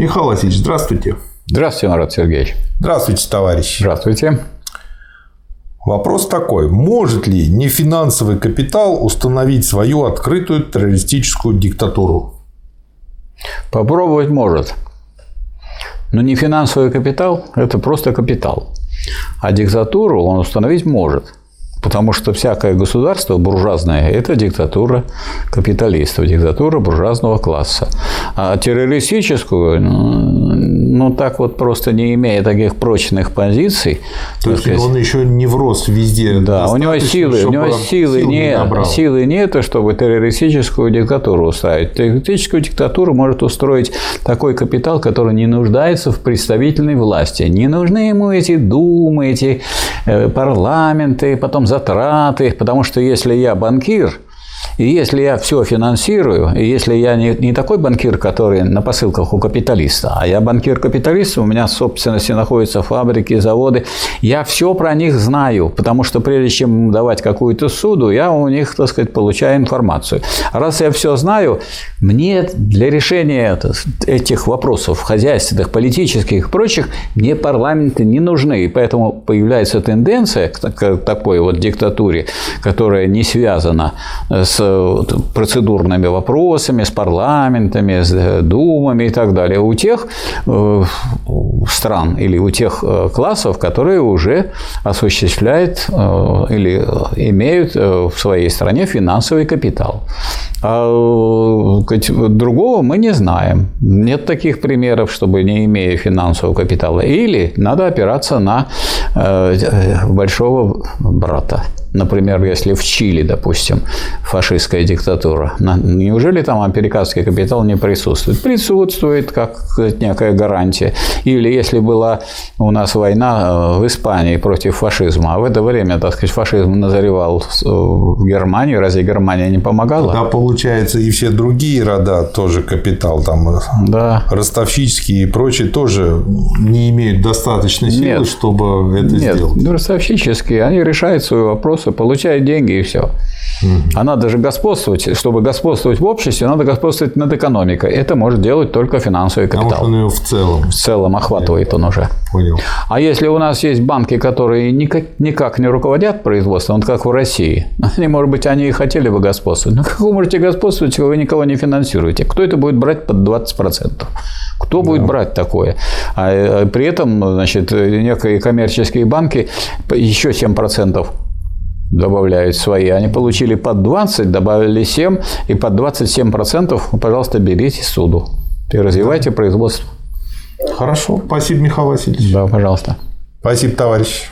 Михаил Васильевич, здравствуйте. Здравствуйте, Марат Сергеевич. Здравствуйте, товарищ. Здравствуйте. Вопрос такой. Может ли нефинансовый капитал установить свою открытую террористическую диктатуру? Попробовать может. Но не финансовый капитал – это просто капитал. А диктатуру он установить может. Потому что всякое государство буржуазное – это диктатура капиталистов, диктатура буржуазного класса. А террористическую, ну, так вот просто не имея таких прочных позиций. То есть сказать, он еще не врос везде. Да, у него силы, у него силы, нет, не силы нет, чтобы террористическую диктатуру устраивать. Террористическую диктатуру может устроить такой капитал, который не нуждается в представительной власти. Не нужны ему эти думы, эти э, парламенты, потом затраты, потому что если я банкир, и если я все финансирую, и если я не, не такой банкир, который на посылках у капиталиста, а я банкир-капиталист, у меня в собственности находятся фабрики, заводы, я все про них знаю, потому что прежде чем давать какую-то суду, я у них, так сказать, получаю информацию. Раз я все знаю, мне для решения этих вопросов хозяйственных, политических и прочих, мне парламенты не нужны. И поэтому появляется тенденция к такой вот диктатуре, которая не связана с процедурными вопросами, с парламентами, с э, думами и так далее. У тех э, стран или у тех э, классов, которые уже осуществляют или имеют в своей стране финансовый капитал. А другого мы не знаем. Нет таких примеров, чтобы не имея финансового капитала. Или надо опираться на большого брата. Например, если в Чили, допустим, фашистская диктатура, неужели там американский капитал не присутствует? Присутствует, как некая гарантия. Или если была у нас война э, в Испании против фашизма, а в это время, так сказать, фашизм назревал в Германии, разве Германия не помогала? Да, получается, и все другие рода тоже капитал, там, э, да. ростовщические и прочие тоже не имеют достаточной силы, Нет. чтобы это Нет. сделать. Нет, ростовщические, они решают вопрос вопросы, получает деньги и все. А надо же господствовать. Чтобы господствовать в обществе, надо господствовать над экономикой. Это может делать только финансовый капитал. Потому что он его в целом. В целом охватывает он уже. Понял. А если у нас есть банки, которые никак, никак не руководят производством, вот как в России, они, может быть, они и хотели бы господствовать. Но как вы можете господствовать, если вы никого не финансируете? Кто это будет брать под 20%? Кто будет да. брать такое? А э, при этом, значит, некие коммерческие банки еще 7% добавляют свои. Они получили под 20, добавили 7, и под 27%, пожалуйста, берите суду и развивайте да. производство. Хорошо. Спасибо, Михаил Васильевич. Да, пожалуйста. Спасибо, товарищ.